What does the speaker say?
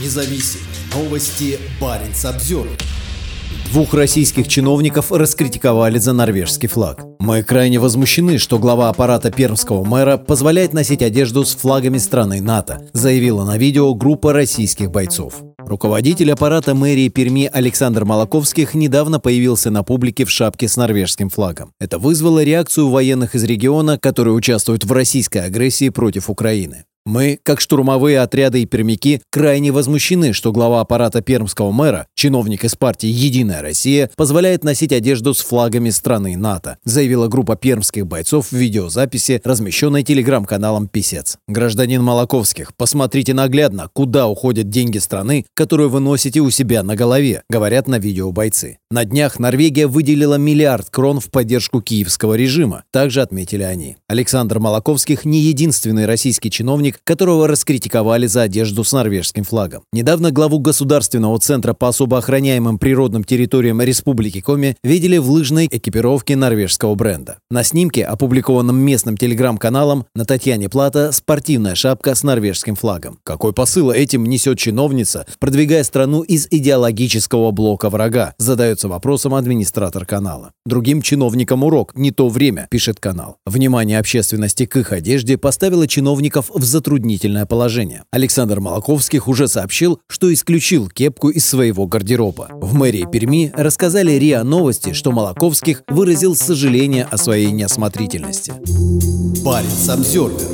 независим. Новости Баренц обзор. Двух российских чиновников раскритиковали за норвежский флаг. Мы крайне возмущены, что глава аппарата пермского мэра позволяет носить одежду с флагами страны НАТО, заявила на видео группа российских бойцов. Руководитель аппарата мэрии Перми Александр Молоковских недавно появился на публике в шапке с норвежским флагом. Это вызвало реакцию военных из региона, которые участвуют в российской агрессии против Украины. Мы, как штурмовые отряды и пермяки, крайне возмущены, что глава аппарата пермского мэра, чиновник из партии «Единая Россия», позволяет носить одежду с флагами страны НАТО, заявила группа пермских бойцов в видеозаписи, размещенной телеграм-каналом «Писец». Гражданин Молоковских, посмотрите наглядно, куда уходят деньги страны, которую вы носите у себя на голове, говорят на видео бойцы. На днях Норвегия выделила миллиард крон в поддержку киевского режима, также отметили они. Александр Молоковских не единственный российский чиновник, чиновник, которого раскритиковали за одежду с норвежским флагом. Недавно главу Государственного центра по особо охраняемым природным территориям Республики Коми видели в лыжной экипировке норвежского бренда. На снимке, опубликованном местным телеграм-каналом, на Татьяне Плата спортивная шапка с норвежским флагом. Какой посыл этим несет чиновница, продвигая страну из идеологического блока врага, задается вопросом администратор канала. Другим чиновникам урок, не то время, пишет канал. Внимание общественности к их одежде поставило чиновников в затруднительное положение. Александр Молоковских уже сообщил, что исключил кепку из своего гардероба. В мэрии Перми рассказали РИА Новости, что Молоковских выразил сожаление о своей неосмотрительности. Баренц обзервер